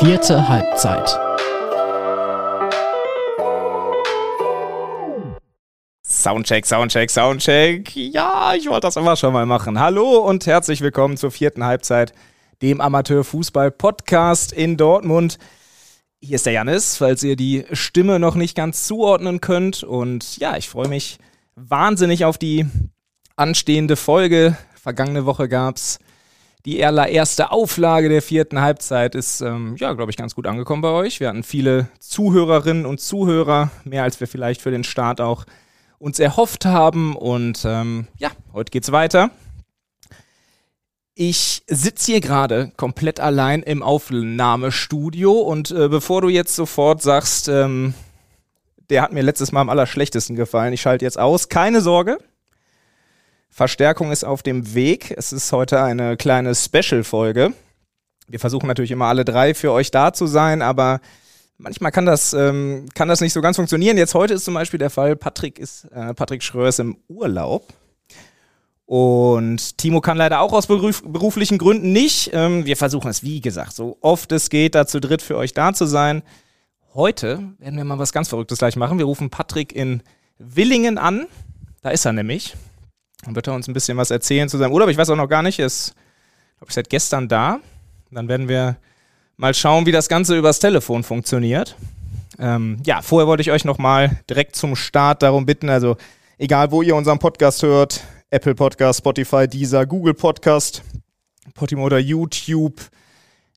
Vierte Halbzeit. Soundcheck, Soundcheck, Soundcheck. Ja, ich wollte das immer schon mal machen. Hallo und herzlich willkommen zur vierten Halbzeit, dem Amateurfußball-Podcast in Dortmund. Hier ist der Janis, falls ihr die Stimme noch nicht ganz zuordnen könnt. Und ja, ich freue mich wahnsinnig auf die anstehende Folge. Vergangene Woche gab es die erste Auflage der vierten Halbzeit. Ist, ähm, ja, glaube ich, ganz gut angekommen bei euch. Wir hatten viele Zuhörerinnen und Zuhörer, mehr als wir vielleicht für den Start auch uns erhofft haben. Und ähm, ja, heute geht's weiter. Ich sitze hier gerade komplett allein im Aufnahmestudio und äh, bevor du jetzt sofort sagst, ähm, der hat mir letztes Mal am allerschlechtesten gefallen, ich schalte jetzt aus, keine Sorge. Verstärkung ist auf dem Weg. Es ist heute eine kleine Special-Folge. Wir versuchen natürlich immer alle drei für euch da zu sein, aber manchmal kann das, ähm, kann das nicht so ganz funktionieren. Jetzt heute ist zum Beispiel der Fall, Patrick ist, äh, Patrick Schröer ist im Urlaub. Und Timo kann leider auch aus beruf beruflichen Gründen nicht. Ähm, wir versuchen es, wie gesagt, so oft es geht, da zu dritt für euch da zu sein. Heute werden wir mal was ganz Verrücktes gleich machen. Wir rufen Patrick in Willingen an. Da ist er nämlich. Dann wird er uns ein bisschen was erzählen zu seinem Urlaub. Ich weiß auch noch gar nicht, er ist, glaube ich, seit gestern da. Dann werden wir mal schauen, wie das Ganze übers Telefon funktioniert. Ähm, ja, vorher wollte ich euch nochmal direkt zum Start darum bitten, also egal wo ihr unseren Podcast hört, Apple Podcast, Spotify, Deezer, Google Podcast, Podimo oder YouTube,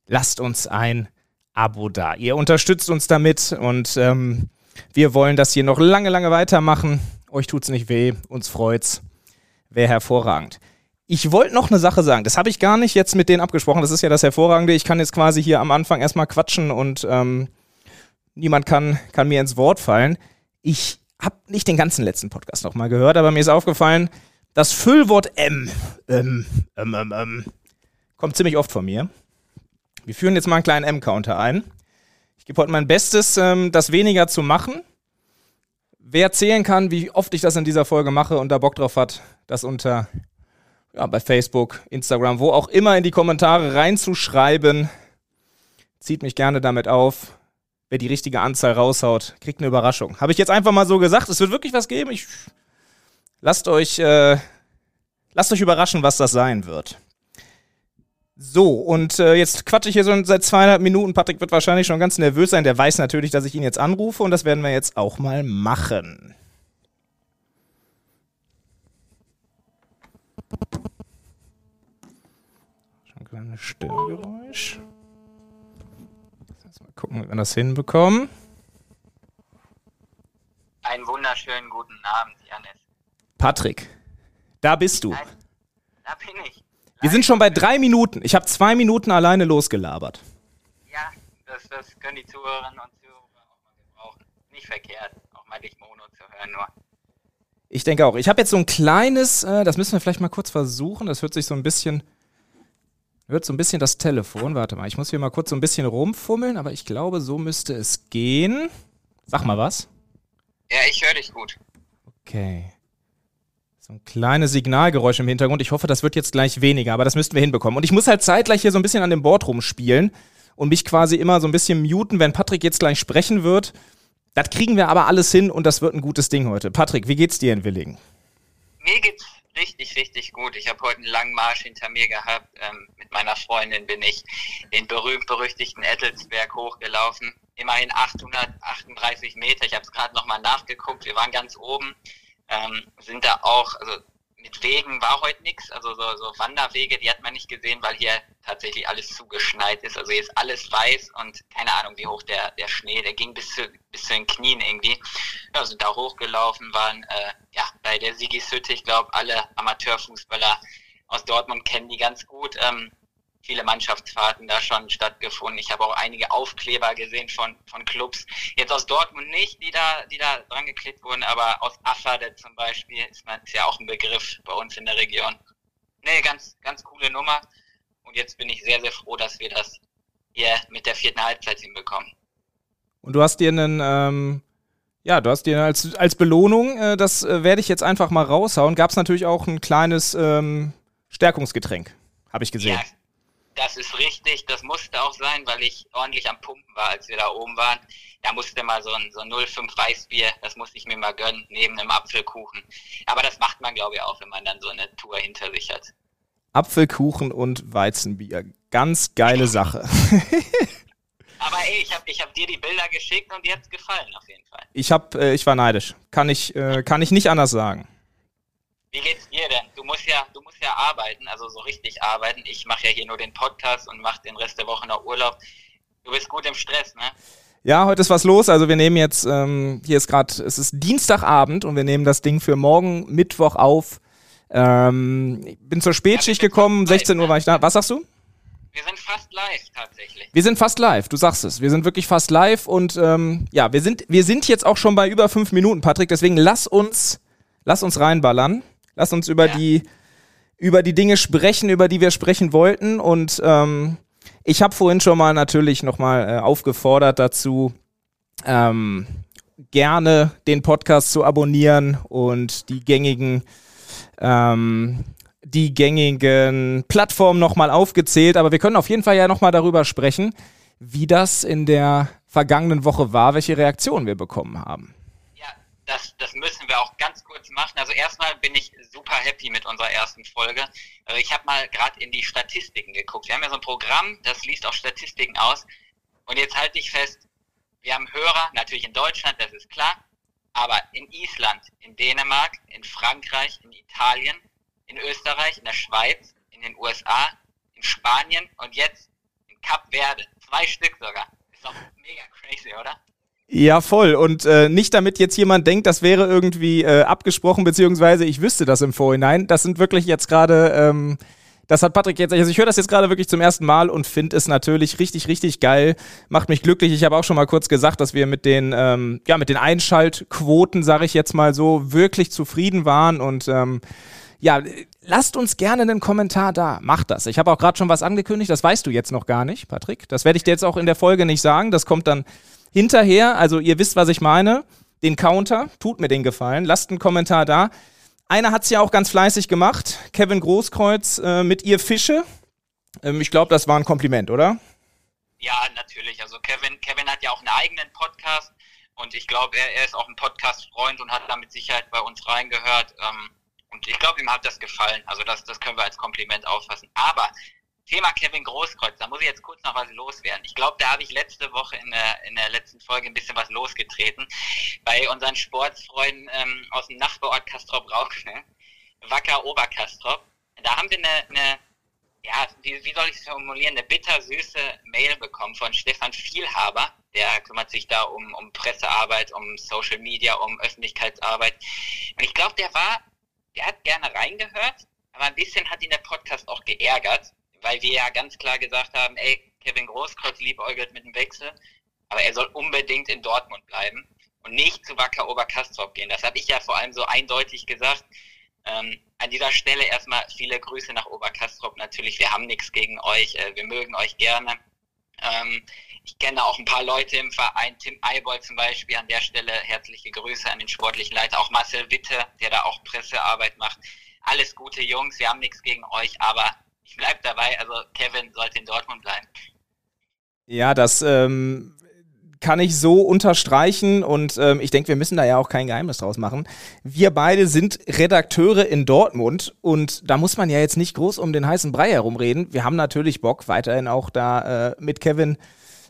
lasst uns ein Abo da. Ihr unterstützt uns damit und ähm, wir wollen das hier noch lange, lange weitermachen. Euch tut's nicht weh, uns freut's. Wäre hervorragend. Ich wollte noch eine Sache sagen. Das habe ich gar nicht jetzt mit denen abgesprochen. Das ist ja das Hervorragende. Ich kann jetzt quasi hier am Anfang erstmal quatschen und ähm, niemand kann, kann mir ins Wort fallen. Ich habe nicht den ganzen letzten Podcast nochmal gehört, aber mir ist aufgefallen, das Füllwort M ähm, ähm, ähm, kommt ziemlich oft von mir. Wir führen jetzt mal einen kleinen M-Counter ein. Ich gebe heute mein Bestes, ähm, das weniger zu machen. Wer zählen kann, wie oft ich das in dieser Folge mache und da Bock drauf hat, das unter ja, bei Facebook, Instagram, wo auch immer in die Kommentare reinzuschreiben. Zieht mich gerne damit auf. Wer die richtige Anzahl raushaut, kriegt eine Überraschung. Habe ich jetzt einfach mal so gesagt. Es wird wirklich was geben. Ich lasst euch, äh, lasst euch überraschen, was das sein wird. So, und äh, jetzt quatsche ich hier so seit zweieinhalb Minuten. Patrick wird wahrscheinlich schon ganz nervös sein. Der weiß natürlich, dass ich ihn jetzt anrufe und das werden wir jetzt auch mal machen. Schon ein kleines Störgeräusch. Jetzt mal gucken, ob wir das hinbekommen. Einen wunderschönen guten Abend, Janis. Patrick, da bist du. Da bin ich. Wir sind schon bei drei Minuten. Ich habe zwei Minuten alleine losgelabert. Ja, das, das können die Zuhörerinnen und Zuhörer auch mal gebrauchen. Nicht verkehrt, auch mal dich Mono zu hören, nur. Ich denke auch. Ich habe jetzt so ein kleines, äh, das müssen wir vielleicht mal kurz versuchen. Das hört sich so ein bisschen, hört so ein bisschen das Telefon. Warte mal, ich muss hier mal kurz so ein bisschen rumfummeln, aber ich glaube, so müsste es gehen. Sag mal was. Ja, ich höre dich gut. Okay. So ein kleines Signalgeräusch im Hintergrund. Ich hoffe, das wird jetzt gleich weniger, aber das müssten wir hinbekommen. Und ich muss halt zeitgleich hier so ein bisschen an dem Board rumspielen und mich quasi immer so ein bisschen muten, wenn Patrick jetzt gleich sprechen wird. Das kriegen wir aber alles hin und das wird ein gutes Ding heute. Patrick, wie geht's dir in Willingen? Mir geht's richtig, richtig gut. Ich habe heute einen langen Marsch hinter mir gehabt. Ähm, mit meiner Freundin bin ich den berühmt-berüchtigten Ettelsberg hochgelaufen. Immerhin 838 Meter. Ich habe es gerade nochmal nachgeguckt. Wir waren ganz oben. Ähm, sind da auch, also mit Wegen war heute nichts, also so, so Wanderwege, die hat man nicht gesehen, weil hier tatsächlich alles zugeschneit ist. Also hier ist alles weiß und keine Ahnung, wie hoch der, der Schnee, der ging bis zu, bis zu den Knien irgendwie. Ja, sind da hochgelaufen, waren äh, ja bei der Sigishütte, ich glaube, alle Amateurfußballer aus Dortmund kennen die ganz gut. Ähm, viele Mannschaftsfahrten da schon stattgefunden. Ich habe auch einige Aufkleber gesehen von, von Clubs. Jetzt aus Dortmund nicht, die da, die da dran geklebt wurden, aber aus Afferde zum Beispiel ist, man, ist ja auch ein Begriff bei uns in der Region. Nee, ganz, ganz coole Nummer. Und jetzt bin ich sehr, sehr froh, dass wir das hier mit der vierten Halbzeit hinbekommen. Und du hast dir einen, ähm, ja, du hast dir als, als Belohnung, äh, das äh, werde ich jetzt einfach mal raushauen, gab es natürlich auch ein kleines ähm, Stärkungsgetränk, habe ich gesehen. Ja, Das ist richtig, das musste auch sein, weil ich ordentlich am Pumpen war, als wir da oben waren. Da musste mal so ein, so ein 05 Weißbier, das musste ich mir mal gönnen, neben einem Apfelkuchen. Aber das macht man, glaube ich, auch, wenn man dann so eine Tour hinter sich hat. Apfelkuchen und Weizenbier. Ganz geile Sache. Aber ey, ich habe ich hab dir die Bilder geschickt und dir hat's gefallen, auf jeden Fall. Ich, hab, äh, ich war neidisch. Kann ich, äh, kann ich nicht anders sagen. Wie geht's dir denn? Du musst ja, du musst ja arbeiten, also so richtig arbeiten. Ich mache ja hier nur den Podcast und mache den Rest der Woche noch Urlaub. Du bist gut im Stress, ne? Ja, heute ist was los. Also wir nehmen jetzt, ähm, hier ist gerade, es ist Dienstagabend und wir nehmen das Ding für morgen Mittwoch auf. Ähm, ich bin zur Spätschicht ja, gekommen, 16 Uhr war ich da. Was sagst du? Wir sind fast live tatsächlich. Wir sind fast live, du sagst es. Wir sind wirklich fast live und ähm, ja, wir sind, wir sind jetzt auch schon bei über fünf Minuten, Patrick. Deswegen lass uns, lass uns reinballern. Lass uns über ja. die über die Dinge sprechen, über die wir sprechen wollten. Und ähm, ich habe vorhin schon mal natürlich nochmal äh, aufgefordert dazu, ähm, gerne den Podcast zu abonnieren und die gängigen ähm, die gängigen Plattformen nochmal aufgezählt, aber wir können auf jeden Fall ja nochmal darüber sprechen, wie das in der vergangenen Woche war, welche Reaktionen wir bekommen haben das, das müssen wir auch ganz kurz machen. Also erstmal bin ich super happy mit unserer ersten Folge. Also ich habe mal gerade in die Statistiken geguckt. Wir haben ja so ein Programm, das liest auch Statistiken aus. Und jetzt halte ich fest, wir haben Hörer, natürlich in Deutschland, das ist klar, aber in Island, in Dänemark, in Frankreich, in Italien, in Österreich, in der Schweiz, in den USA, in Spanien und jetzt in Kap Verde. Zwei Stück sogar. Ist doch mega crazy, oder? Ja, voll. Und äh, nicht damit jetzt jemand denkt, das wäre irgendwie äh, abgesprochen, beziehungsweise ich wüsste das im Vorhinein. Das sind wirklich jetzt gerade, ähm, das hat Patrick jetzt, also ich höre das jetzt gerade wirklich zum ersten Mal und finde es natürlich richtig, richtig geil. Macht mich glücklich. Ich habe auch schon mal kurz gesagt, dass wir mit den, ähm, ja, mit den Einschaltquoten, sage ich jetzt mal so, wirklich zufrieden waren und ähm, ja, lasst uns gerne einen Kommentar da. Macht das. Ich habe auch gerade schon was angekündigt, das weißt du jetzt noch gar nicht, Patrick. Das werde ich dir jetzt auch in der Folge nicht sagen. Das kommt dann hinterher, also ihr wisst, was ich meine, den Counter, tut mir den Gefallen, lasst einen Kommentar da. Einer hat es ja auch ganz fleißig gemacht, Kevin Großkreuz äh, mit ihr Fische. Ähm, ich glaube, das war ein Kompliment, oder? Ja, natürlich. Also Kevin, Kevin hat ja auch einen eigenen Podcast und ich glaube, er, er, ist auch ein Podcast-Freund und hat da mit Sicherheit bei uns reingehört. Ähm, und ich glaube, ihm hat das gefallen. Also das, das können wir als Kompliment auffassen. Aber Thema Kevin Großkreuz, da muss ich jetzt kurz noch was loswerden. Ich glaube, da habe ich letzte Woche in der, in der letzten Folge ein bisschen was losgetreten. Bei unseren Sportsfreunden ähm, aus dem Nachbarort Kastrop-Rauch, ne? Wacker Oberkastrop. Da haben wir eine, eine ja, wie, wie soll ich es formulieren, eine bittersüße Mail bekommen von Stefan Vielhaber. Der kümmert sich da um, um Pressearbeit, um Social Media, um Öffentlichkeitsarbeit. Und ich glaube, der war, der hat gerne reingehört, aber ein bisschen hat ihn der Podcast auch geärgert, weil wir ja ganz klar gesagt haben, ey, Kevin Großkreuz liebäugelt mit dem Wechsel, aber er soll unbedingt in Dortmund bleiben und nicht zu Wacker Oberkastrop gehen. Das habe ich ja vor allem so eindeutig gesagt. Ähm, an dieser Stelle erstmal viele Grüße nach Oberkastrop. Natürlich, wir haben nichts gegen euch, äh, wir mögen euch gerne. Ähm, ich kenne auch ein paar Leute im Verein, Tim Eibold zum Beispiel, an der Stelle herzliche Grüße an den sportlichen Leiter, auch Marcel Witte, der da auch Pressearbeit macht. Alles gute Jungs, wir haben nichts gegen euch, aber ich bleibe dabei, also Kevin sollte in Dortmund bleiben. Ja, das ähm, kann ich so unterstreichen und ähm, ich denke, wir müssen da ja auch kein Geheimnis draus machen. Wir beide sind Redakteure in Dortmund und da muss man ja jetzt nicht groß um den heißen Brei herumreden. Wir haben natürlich Bock, weiterhin auch da äh, mit Kevin.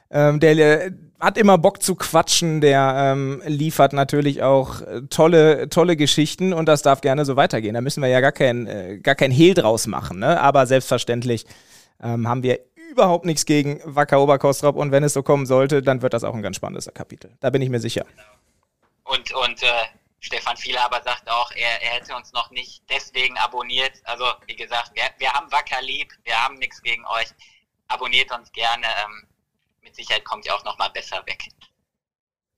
Ähm, der äh, hat immer Bock zu quatschen, der ähm, liefert natürlich auch äh, tolle, tolle Geschichten und das darf gerne so weitergehen. Da müssen wir ja gar kein, äh, gar kein Hehl draus machen, ne? Aber selbstverständlich ähm, haben wir überhaupt nichts gegen Wacker Oberkostrop und wenn es so kommen sollte, dann wird das auch ein ganz spannendes Kapitel. Da bin ich mir sicher. Und, und äh, Stefan Vielhaber sagt auch, er, er hätte uns noch nicht deswegen abonniert. Also wie gesagt, wir, wir haben Wacker lieb, wir haben nichts gegen euch. Abonniert uns gerne. Ähm, mit Sicherheit kommt ihr auch noch mal besser weg.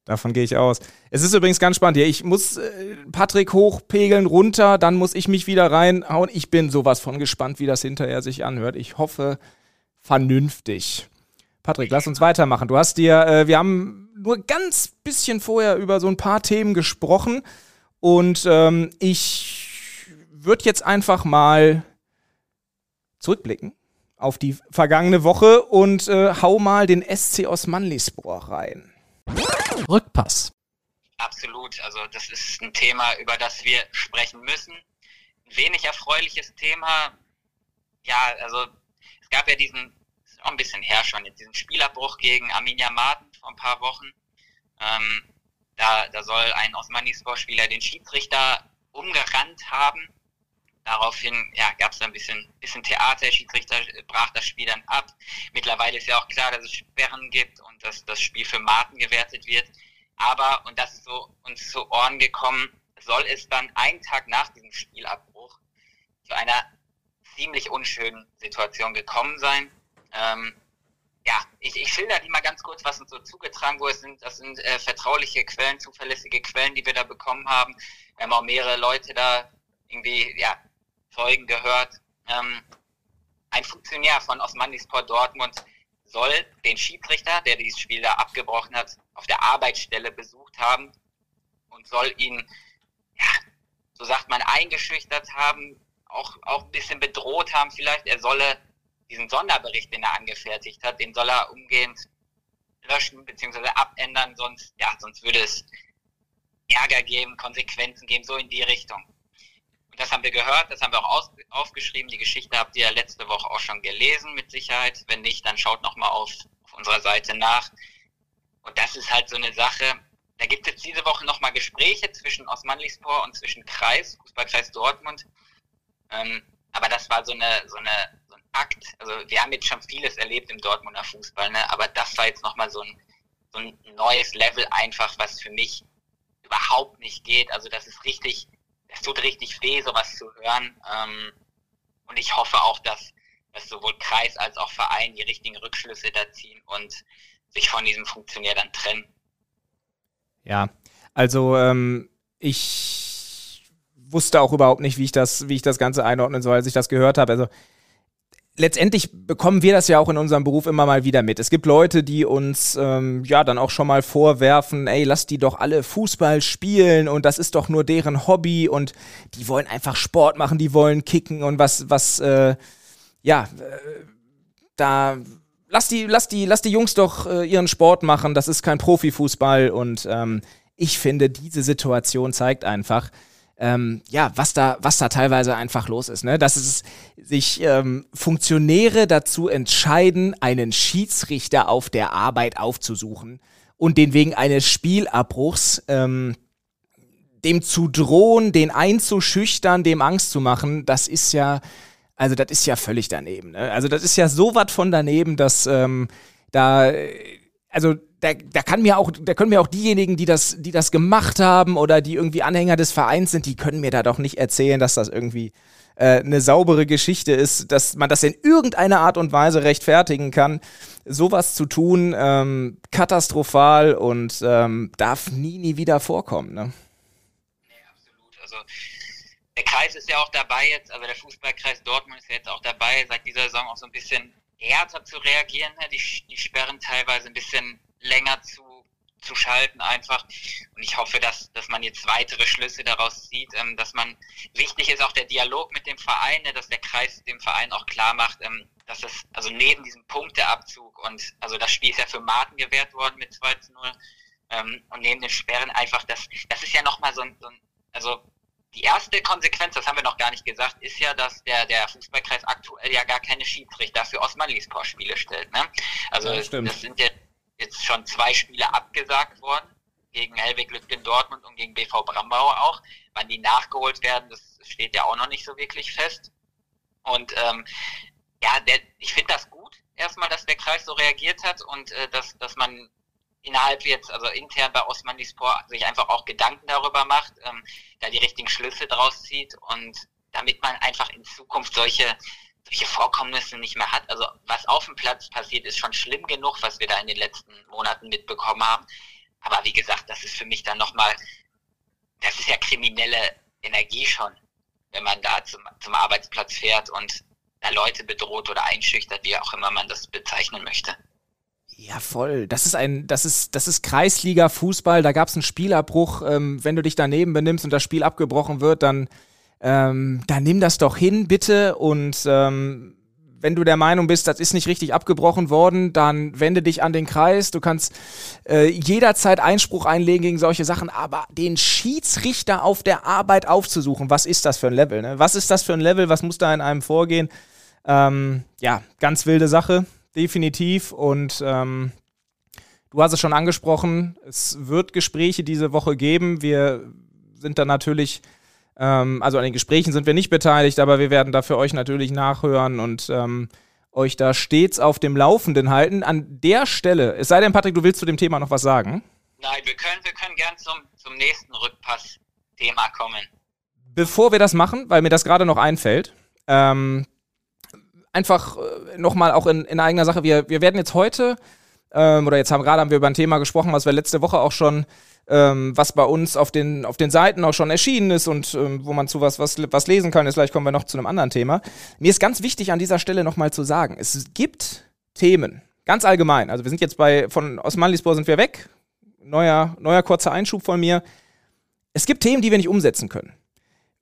Davon gehe ich aus. Es ist übrigens ganz spannend hier. Ich muss äh, Patrick hochpegeln, runter, dann muss ich mich wieder reinhauen. Ich bin sowas von gespannt, wie das hinterher sich anhört. Ich hoffe, vernünftig. Patrick, lass uns weitermachen. Du hast dir, äh, wir haben nur ganz bisschen vorher über so ein paar Themen gesprochen und ähm, ich würde jetzt einfach mal zurückblicken auf die vergangene Woche und äh, hau mal den SC Osmanlispor rein. Rückpass. Absolut. Also das ist ein Thema, über das wir sprechen müssen. Ein wenig erfreuliches Thema. Ja, also es gab ja diesen, ist auch ein bisschen her schon, diesen Spielabbruch gegen Arminia Marten vor ein paar Wochen. Ähm, da, da soll ein Osmanispor-Spieler den Schiedsrichter umgerannt haben. Daraufhin ja, gab es ein bisschen, bisschen Theater. Der Schiedsrichter brach das Spiel dann ab. Mittlerweile ist ja auch klar, dass es Sperren gibt und dass das Spiel für Marten gewertet wird. Aber, und das ist so uns zu Ohren gekommen, soll es dann einen Tag nach diesem Spielabbruch zu einer ziemlich unschönen Situation gekommen sein. Ähm, ja, ich, ich schilder die mal ganz kurz, was uns so zugetragen wurde. Das sind, das sind äh, vertrauliche Quellen, zuverlässige Quellen, die wir da bekommen haben. Wir haben auch mehrere Leute da irgendwie, ja, Zeugen gehört. Ähm, ein Funktionär von Osmanispor Dortmund soll den Schiedsrichter, der dieses Spiel da abgebrochen hat, auf der Arbeitsstelle besucht haben und soll ihn, ja, so sagt man, eingeschüchtert haben, auch, auch ein bisschen bedroht haben vielleicht. Er solle diesen Sonderbericht, den er angefertigt hat, den soll er umgehend löschen bzw. abändern, sonst, ja, sonst würde es Ärger geben, Konsequenzen geben, so in die Richtung. Das haben wir gehört, das haben wir auch aufgeschrieben. Die Geschichte habt ihr ja letzte Woche auch schon gelesen, mit Sicherheit. Wenn nicht, dann schaut nochmal auf, auf unserer Seite nach. Und das ist halt so eine Sache. Da gibt es jetzt diese Woche nochmal Gespräche zwischen Osmanlispor und zwischen Kreis, Fußballkreis Dortmund. Ähm, aber das war so eine, so eine, so ein Akt. Also wir haben jetzt schon vieles erlebt im Dortmunder Fußball, ne? aber das war jetzt nochmal so ein, so ein neues Level einfach, was für mich überhaupt nicht geht. Also das ist richtig, es tut richtig weh, sowas zu hören. Ähm, und ich hoffe auch, dass, dass sowohl Kreis als auch Verein die richtigen Rückschlüsse da ziehen und sich von diesem Funktionär dann trennen. Ja, also ähm, ich wusste auch überhaupt nicht, wie ich das, wie ich das Ganze einordnen soll, als ich das gehört habe. Also letztendlich bekommen wir das ja auch in unserem Beruf immer mal wieder mit. Es gibt Leute, die uns ähm, ja dann auch schon mal vorwerfen, ey, lass die doch alle Fußball spielen und das ist doch nur deren Hobby und die wollen einfach Sport machen, die wollen kicken und was, was, äh, ja, äh, da lass die, lass die, lass die Jungs doch äh, ihren Sport machen. Das ist kein Profifußball und ähm, ich finde, diese Situation zeigt einfach, ähm, ja, was da, was da teilweise einfach los ist, ne? Dass es sich ähm, Funktionäre dazu entscheiden, einen Schiedsrichter auf der Arbeit aufzusuchen und den wegen eines Spielabbruchs ähm, dem zu drohen, den einzuschüchtern, dem Angst zu machen, das ist ja, also das ist ja völlig daneben. Ne? Also das ist ja so was von daneben, dass ähm, da, also da, da kann mir auch, da können mir auch diejenigen, die das, die das gemacht haben oder die irgendwie Anhänger des Vereins sind, die können mir da doch nicht erzählen, dass das irgendwie äh, eine saubere Geschichte ist, dass man das in irgendeiner Art und Weise rechtfertigen kann. Sowas zu tun, ähm, katastrophal und ähm, darf nie, nie wieder vorkommen. Ne? Nee, absolut. Also der Kreis ist ja auch dabei jetzt, also der Fußballkreis Dortmund ist ja jetzt auch dabei, seit dieser Saison auch so ein bisschen härter zu reagieren. Ne? Die, die sperren teilweise ein bisschen länger zu, zu schalten einfach. Und ich hoffe, dass, dass man jetzt weitere Schlüsse daraus zieht, ähm, dass man, wichtig ist auch der Dialog mit dem Verein, ne, dass der Kreis dem Verein auch klar macht, ähm, dass es, also neben diesem Punkteabzug und, also das Spiel ist ja für Martin gewährt worden mit 2 zu 0, ähm, und neben den Sperren einfach, das, das ist ja nochmal so ein, so ein, also die erste Konsequenz, das haben wir noch gar nicht gesagt, ist ja, dass der, der Fußballkreis aktuell ja gar keine Schiedsrichter für Osman-Lispor-Spiele stellt. Ne? Also ja, das, das sind ja jetzt schon zwei Spiele abgesagt worden, gegen Helwig Lütgen Dortmund und gegen BV Brambauer auch. Wann die nachgeholt werden, das steht ja auch noch nicht so wirklich fest. Und ähm, ja, der, ich finde das gut, erstmal, dass der Kreis so reagiert hat und äh, dass, dass man innerhalb jetzt, also intern bei Osman Dispor, sich einfach auch Gedanken darüber macht, ähm, da die richtigen Schlüsse draus zieht und damit man einfach in Zukunft solche solche Vorkommnisse nicht mehr hat. Also was auf dem Platz passiert, ist schon schlimm genug, was wir da in den letzten Monaten mitbekommen haben. Aber wie gesagt, das ist für mich dann nochmal, das ist ja kriminelle Energie schon, wenn man da zum, zum Arbeitsplatz fährt und da Leute bedroht oder einschüchtert, wie auch immer man das bezeichnen möchte. Ja, voll. Das ist ein, das ist, das ist Kreisliga-Fußball. Da gab es einen Spielabbruch. Ähm, wenn du dich daneben benimmst und das Spiel abgebrochen wird, dann ähm, dann nimm das doch hin, bitte. Und ähm, wenn du der Meinung bist, das ist nicht richtig abgebrochen worden, dann wende dich an den Kreis. Du kannst äh, jederzeit Einspruch einlegen gegen solche Sachen, aber den Schiedsrichter auf der Arbeit aufzusuchen, was ist das für ein Level? Ne? Was ist das für ein Level? Was muss da in einem vorgehen? Ähm, ja, ganz wilde Sache, definitiv. Und ähm, du hast es schon angesprochen, es wird Gespräche diese Woche geben. Wir sind da natürlich ähm, also an den Gesprächen sind wir nicht beteiligt, aber wir werden da für euch natürlich nachhören und ähm, euch da stets auf dem Laufenden halten. An der Stelle, es sei denn, Patrick, du willst zu dem Thema noch was sagen? Nein, wir können, wir können gern zum, zum nächsten Rückpass-Thema kommen. Bevor wir das machen, weil mir das gerade noch einfällt, ähm, einfach äh, nochmal auch in, in eigener Sache, wir, wir werden jetzt heute, ähm, oder jetzt haben gerade haben wir über ein Thema gesprochen, was wir letzte Woche auch schon ähm, was bei uns auf den, auf den Seiten auch schon erschienen ist und ähm, wo man zu was, was, was lesen kann. Jetzt gleich kommen wir noch zu einem anderen Thema. Mir ist ganz wichtig an dieser Stelle nochmal zu sagen, es gibt Themen, ganz allgemein. Also wir sind jetzt bei, von Osmanlispor sind wir weg. Neuer, neuer kurzer Einschub von mir. Es gibt Themen, die wir nicht umsetzen können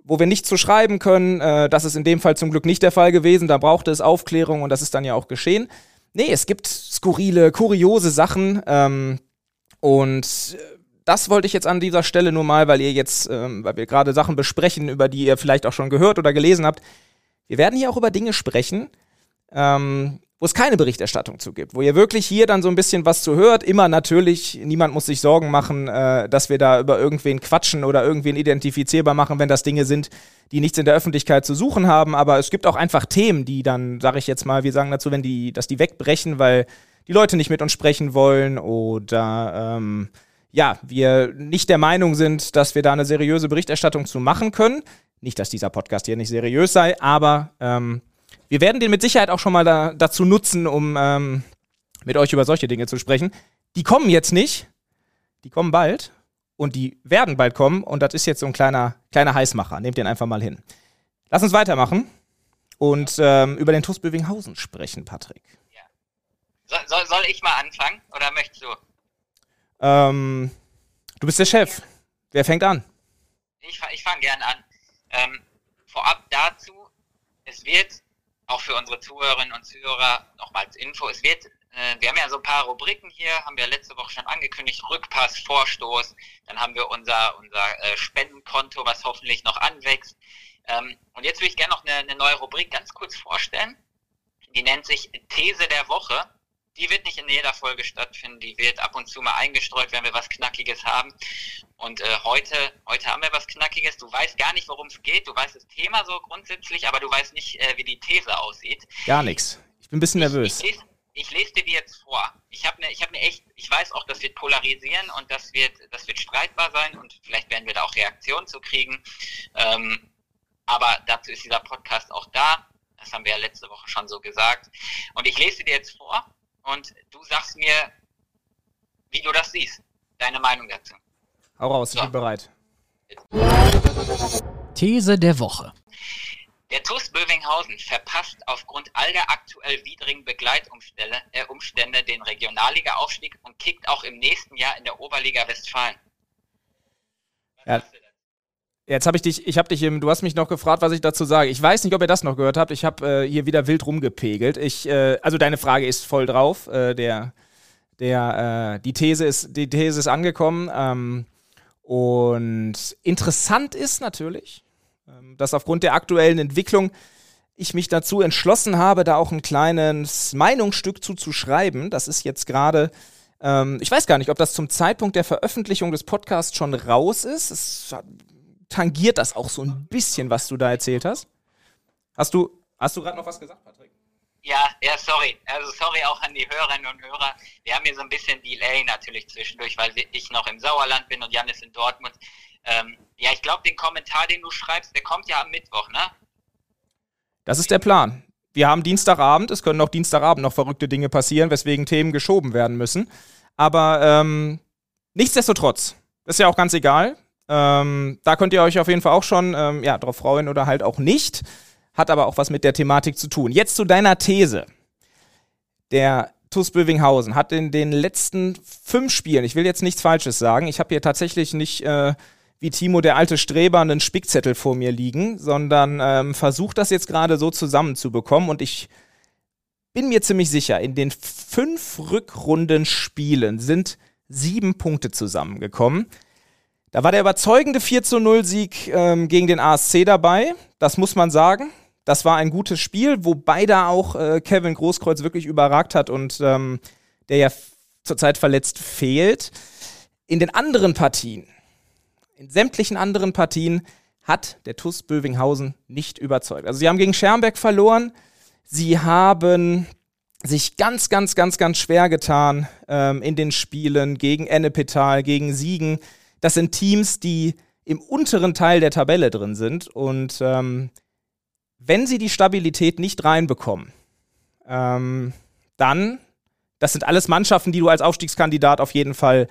wo wir nicht zu schreiben können. Äh, das ist in dem Fall zum Glück nicht der Fall gewesen. Da brauchte es Aufklärung und das ist dann ja auch geschehen. Nee, es gibt skurrile, kuriose Sachen. Ähm, und äh, das wollte ich jetzt an dieser Stelle nur mal, weil ihr jetzt, ähm, weil wir gerade Sachen besprechen, über die ihr vielleicht auch schon gehört oder gelesen habt. Wir werden hier auch über Dinge sprechen, ähm, wo es keine Berichterstattung zu gibt, wo ihr wirklich hier dann so ein bisschen was zu hört. Immer natürlich, niemand muss sich Sorgen machen, äh, dass wir da über irgendwen quatschen oder irgendwen identifizierbar machen, wenn das Dinge sind, die nichts in der Öffentlichkeit zu suchen haben. Aber es gibt auch einfach Themen, die dann, sage ich jetzt mal, wir sagen dazu, wenn die, dass die wegbrechen, weil die Leute nicht mit uns sprechen wollen oder ähm, ja, wir nicht der Meinung sind, dass wir da eine seriöse Berichterstattung zu machen können. Nicht, dass dieser Podcast hier nicht seriös sei, aber ähm, wir werden den mit Sicherheit auch schon mal da, dazu nutzen, um ähm, mit euch über solche Dinge zu sprechen. Die kommen jetzt nicht, die kommen bald und die werden bald kommen und das ist jetzt so ein kleiner, kleiner Heißmacher. Nehmt den einfach mal hin. Lass uns weitermachen und ähm, über den TuS Bövinghausen sprechen, Patrick. Ja. Soll, soll, soll ich mal anfangen oder möchtest du? Ähm, du bist der Chef. Wer fängt an? Ich, ich fange gern an. Ähm, vorab dazu, es wird auch für unsere Zuhörerinnen und Zuhörer nochmals Info, es wird, äh, wir haben ja so ein paar Rubriken hier, haben wir letzte Woche schon angekündigt, Rückpass, Vorstoß, dann haben wir unser, unser äh, Spendenkonto, was hoffentlich noch anwächst. Ähm, und jetzt würde ich gerne noch eine, eine neue Rubrik ganz kurz vorstellen. Die nennt sich These der Woche die wird nicht in jeder Folge stattfinden, die wird ab und zu mal eingestreut, wenn wir was Knackiges haben. Und äh, heute, heute haben wir was Knackiges. Du weißt gar nicht, worum es geht. Du weißt das Thema so grundsätzlich, aber du weißt nicht, äh, wie die These aussieht. Gar nichts. Ich bin ein bisschen nervös. Ich, ich, lese, dir die jetzt vor. Ich habe ne, ich hab ne echt, ich weiß auch, das wird polarisieren und das wird, das wird streitbar sein und vielleicht werden wir da auch Reaktionen zu kriegen. Ähm, aber dazu ist dieser Podcast auch da. Das haben wir ja letzte Woche schon so gesagt. Und ich lese dir jetzt vor und du sagst mir, wie du das siehst. Deine Meinung dazu. Hau raus, ich bin bereit. These der Woche. Der TuS Bövinghausen verpasst aufgrund all der aktuell widrigen Begleitumstände äh, Umstände den Regionalliga-Aufstieg und kickt auch im nächsten Jahr in der Oberliga Westfalen. Ja. Jetzt habe ich dich, ich habe dich, du hast mich noch gefragt, was ich dazu sage. Ich weiß nicht, ob ihr das noch gehört habt. Ich habe äh, hier wieder wild rumgepegelt. Ich, äh, also deine Frage ist voll drauf. Äh, der, der, äh, die These ist, die These ist angekommen. Ähm, und interessant ist natürlich, ähm, dass aufgrund der aktuellen Entwicklung ich mich dazu entschlossen habe, da auch ein kleines Meinungsstück zu, zu schreiben. Das ist jetzt gerade ähm, ich weiß gar nicht, ob das zum Zeitpunkt der Veröffentlichung des Podcasts schon raus ist. Es tangiert das auch so ein bisschen, was du da erzählt hast. Hast du, hast du gerade noch was gesagt, Patrick? Ja, ja, sorry. Also sorry auch an die Hörerinnen und Hörer. Wir haben hier so ein bisschen Delay natürlich zwischendurch, weil ich noch im Sauerland bin und Jan ist in Dortmund. Ähm, ja, ich glaube, den Kommentar, den du schreibst, der kommt ja am Mittwoch, ne? Das ist der Plan. Wir haben Dienstagabend, es können auch Dienstagabend noch verrückte Dinge passieren, weswegen Themen geschoben werden müssen. Aber ähm, nichtsdestotrotz, ist ja auch ganz egal. Ähm, da könnt ihr euch auf jeden Fall auch schon ähm, ja, drauf freuen oder halt auch nicht. Hat aber auch was mit der Thematik zu tun. Jetzt zu deiner These. Der TuS Bövinghausen hat in den letzten fünf Spielen, ich will jetzt nichts Falsches sagen, ich habe hier tatsächlich nicht äh, wie Timo der alte Streber einen Spickzettel vor mir liegen, sondern ähm, versucht das jetzt gerade so zusammenzubekommen und ich bin mir ziemlich sicher, in den fünf Rückrundenspielen sind sieben Punkte zusammengekommen. Da war der überzeugende 4 zu 0 Sieg ähm, gegen den ASC dabei. Das muss man sagen. Das war ein gutes Spiel, wobei da auch äh, Kevin Großkreuz wirklich überragt hat und ähm, der ja zurzeit verletzt fehlt. In den anderen Partien, in sämtlichen anderen Partien, hat der TUS Bövinghausen nicht überzeugt. Also sie haben gegen Schermbeck verloren. Sie haben sich ganz, ganz, ganz, ganz schwer getan ähm, in den Spielen gegen Ennepetal, gegen Siegen. Das sind Teams, die im unteren Teil der Tabelle drin sind. Und ähm, wenn sie die Stabilität nicht reinbekommen, ähm, dann, das sind alles Mannschaften, die du als Aufstiegskandidat auf jeden Fall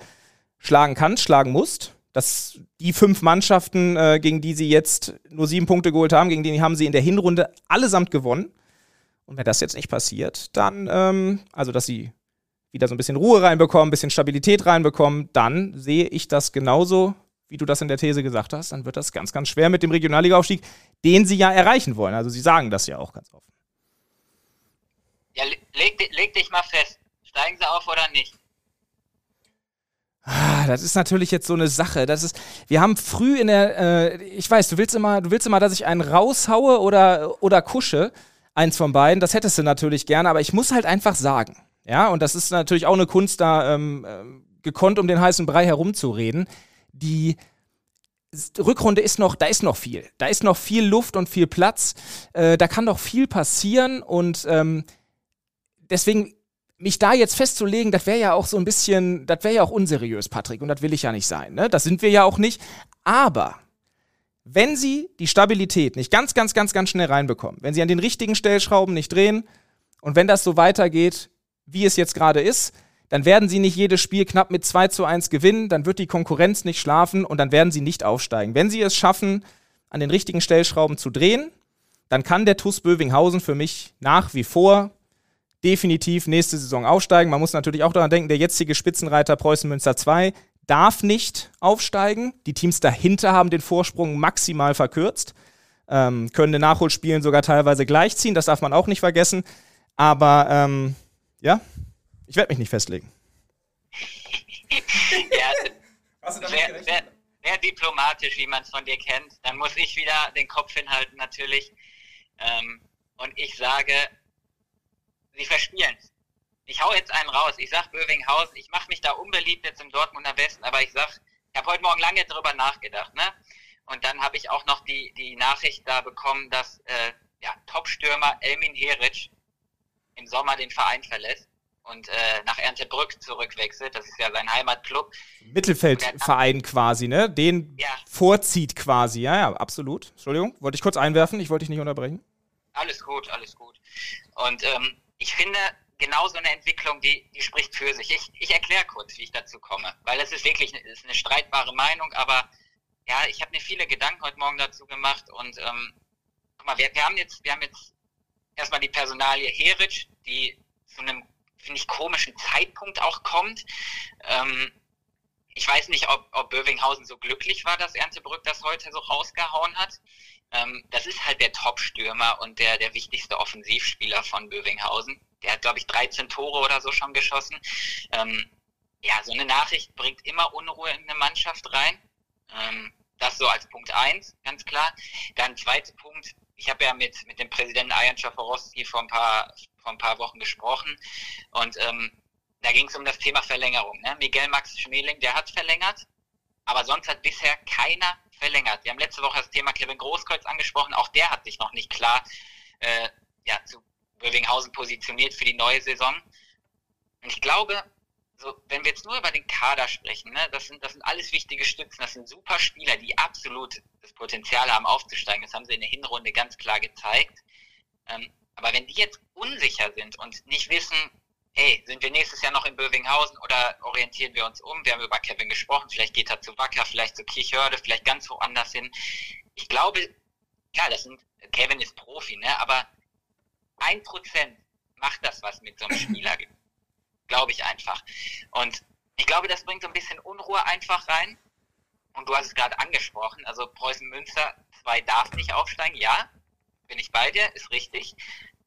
schlagen kannst, schlagen musst. Das, die fünf Mannschaften, äh, gegen die sie jetzt nur sieben Punkte geholt haben, gegen die haben sie in der Hinrunde allesamt gewonnen. Und wenn das jetzt nicht passiert, dann, ähm, also dass sie wieder so ein bisschen Ruhe reinbekommen, ein bisschen Stabilität reinbekommen, dann sehe ich das genauso, wie du das in der These gesagt hast. Dann wird das ganz, ganz schwer mit dem Regionalliga-Aufstieg, den sie ja erreichen wollen. Also sie sagen das ja auch ganz offen. Ja, leg, leg dich mal fest. Steigen sie auf oder nicht? Ah, das ist natürlich jetzt so eine Sache. Das ist, wir haben früh in der, äh, ich weiß, du willst immer, du willst immer, dass ich einen raushaue oder, oder kusche eins von beiden. Das hättest du natürlich gerne, aber ich muss halt einfach sagen. Ja, und das ist natürlich auch eine Kunst, da ähm, ähm gekonnt um den heißen Brei herumzureden. Die Rückrunde ist noch, da ist noch viel. Da ist noch viel Luft und viel Platz. Äh, da kann doch viel passieren und ähm, deswegen mich da jetzt festzulegen, das wäre ja auch so ein bisschen, das wäre ja auch unseriös, Patrick, und das will ich ja nicht sein. Ne? Das sind wir ja auch nicht. Aber wenn sie die Stabilität nicht ganz, ganz, ganz, ganz schnell reinbekommen, wenn sie an den richtigen Stellschrauben nicht drehen und wenn das so weitergeht, wie es jetzt gerade ist, dann werden sie nicht jedes Spiel knapp mit 2 zu 1 gewinnen, dann wird die Konkurrenz nicht schlafen und dann werden sie nicht aufsteigen. Wenn sie es schaffen, an den richtigen Stellschrauben zu drehen, dann kann der TuS Bövinghausen für mich nach wie vor definitiv nächste Saison aufsteigen. Man muss natürlich auch daran denken, der jetzige Spitzenreiter Preußen Münster 2 darf nicht aufsteigen. Die Teams dahinter haben den Vorsprung maximal verkürzt, ähm, können den Nachholspielen sogar teilweise gleichziehen, das darf man auch nicht vergessen. Aber ähm, ja, ich werde mich nicht festlegen. ja, sehr, sehr, sehr, diplomatisch, wie man es von dir kennt. Dann muss ich wieder den Kopf hinhalten, natürlich. Ähm, und ich sage, sie verspielen es ich hau jetzt einen raus. Ich sag Bövinghausen, ich mache mich da unbeliebt jetzt im Dortmunder Westen, aber ich sag, ich habe heute Morgen lange darüber nachgedacht, ne? Und dann habe ich auch noch die, die Nachricht da bekommen, dass äh, ja, Top-Stürmer Elmin Heric im Sommer den Verein verlässt und äh, nach Erntebrück zurückwechselt. Das ist ja sein Heimatclub. Mittelfeldverein quasi, ne? Den ja. vorzieht quasi. Ja, ja, absolut. Entschuldigung, wollte ich kurz einwerfen. Ich wollte dich nicht unterbrechen. Alles gut, alles gut. Und ähm, ich finde, genau so eine Entwicklung, die, die spricht für sich. Ich, ich erkläre kurz, wie ich dazu komme, weil das ist wirklich eine, ist eine streitbare Meinung, aber ja, ich habe mir viele Gedanken heute Morgen dazu gemacht und ähm, guck mal, wir, wir haben jetzt, wir haben jetzt erstmal die Personalie Heric, die zu einem, finde ich, komischen Zeitpunkt auch kommt. Ähm, ich weiß nicht, ob, ob Bövinghausen so glücklich war, dass Erntebrück das heute so rausgehauen hat. Ähm, das ist halt der Top-Stürmer und der, der wichtigste Offensivspieler von Bövinghausen der hat, glaube ich, 13 Tore oder so schon geschossen. Ähm, ja, so eine Nachricht bringt immer Unruhe in eine Mannschaft rein. Ähm, das so als Punkt eins, ganz klar. Dann zweiter Punkt, ich habe ja mit, mit dem Präsidenten Ayan Schaforowski vor ein paar, vor ein paar Wochen gesprochen und ähm, da ging es um das Thema Verlängerung. Ne? Miguel Max Schmeling, der hat verlängert, aber sonst hat bisher keiner verlängert. Wir haben letzte Woche das Thema Kevin Großkreuz angesprochen, auch der hat sich noch nicht klar äh, ja, zu Bövinghausen positioniert für die neue Saison. Und ich glaube, so, wenn wir jetzt nur über den Kader sprechen, ne, das, sind, das sind alles wichtige Stützen, das sind super Spieler, die absolut das Potenzial haben aufzusteigen. Das haben sie in der Hinrunde ganz klar gezeigt. Ähm, aber wenn die jetzt unsicher sind und nicht wissen, hey, sind wir nächstes Jahr noch in Bövinghausen oder orientieren wir uns um? Wir haben über Kevin gesprochen, vielleicht geht er zu Wacker, vielleicht zu Kirchhörde, vielleicht ganz woanders hin. Ich glaube, ja, das sind, Kevin ist Profi, ne, aber ein Prozent macht das was mit so einem Spieler. Glaube ich einfach. Und ich glaube, das bringt so ein bisschen Unruhe einfach rein. Und du hast es gerade angesprochen, also Preußen Münster 2 darf nicht aufsteigen. Ja, bin ich bei dir, ist richtig.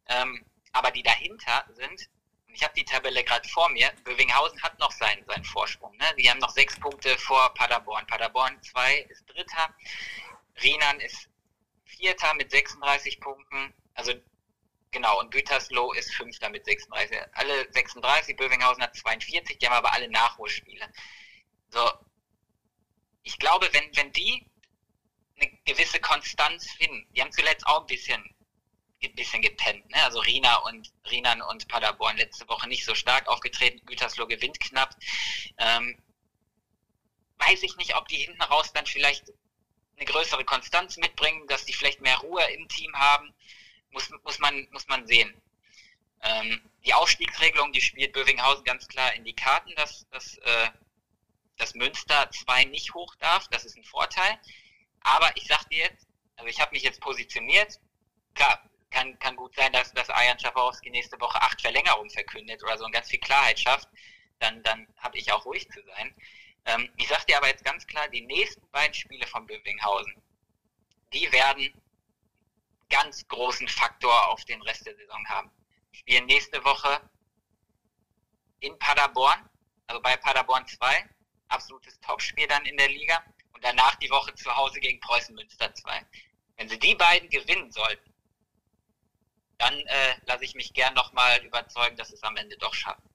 Ähm, aber die dahinter sind, und ich habe die Tabelle gerade vor mir, Bövinghausen hat noch seinen, seinen Vorsprung. Ne? Die haben noch sechs Punkte vor Paderborn. Paderborn 2 ist Dritter, Rienan ist Vierter mit 36 Punkten. Also genau, und Gütersloh ist Fünfter mit 36. Alle 36, Bövinghausen hat 42, die haben aber alle Nachholspiele. So, ich glaube, wenn, wenn die eine gewisse Konstanz finden, die haben zuletzt auch ein bisschen, ein bisschen gepennt, ne? Also Rina und Rinan und Paderborn letzte Woche nicht so stark aufgetreten, Gütersloh gewinnt knapp. Ähm, weiß ich nicht, ob die hinten raus dann vielleicht eine größere Konstanz mitbringen, dass die vielleicht mehr Ruhe im Team haben, muss, muss, man, muss man sehen. Ähm, die Aufstiegsregelung, die spielt Bövinghausen ganz klar in die Karten, dass, dass, äh, dass Münster 2 nicht hoch darf. Das ist ein Vorteil. Aber ich sag dir jetzt, also ich habe mich jetzt positioniert. Klar, kann, kann gut sein, dass, dass Ajan Schaffowski nächste Woche acht Verlängerungen verkündet oder so und ganz viel Klarheit schafft. Dann, dann habe ich auch ruhig zu sein. Ähm, ich sage dir aber jetzt ganz klar, die nächsten beiden Spiele von Bövinghausen, die werden ganz großen Faktor auf den Rest der Saison haben. Spielen nächste Woche in Paderborn, also bei Paderborn 2, absolutes Topspiel dann in der Liga und danach die Woche zu Hause gegen Preußen Münster 2. Wenn sie die beiden gewinnen sollten, dann äh, lasse ich mich gern nochmal überzeugen, dass es am Ende doch schaffen.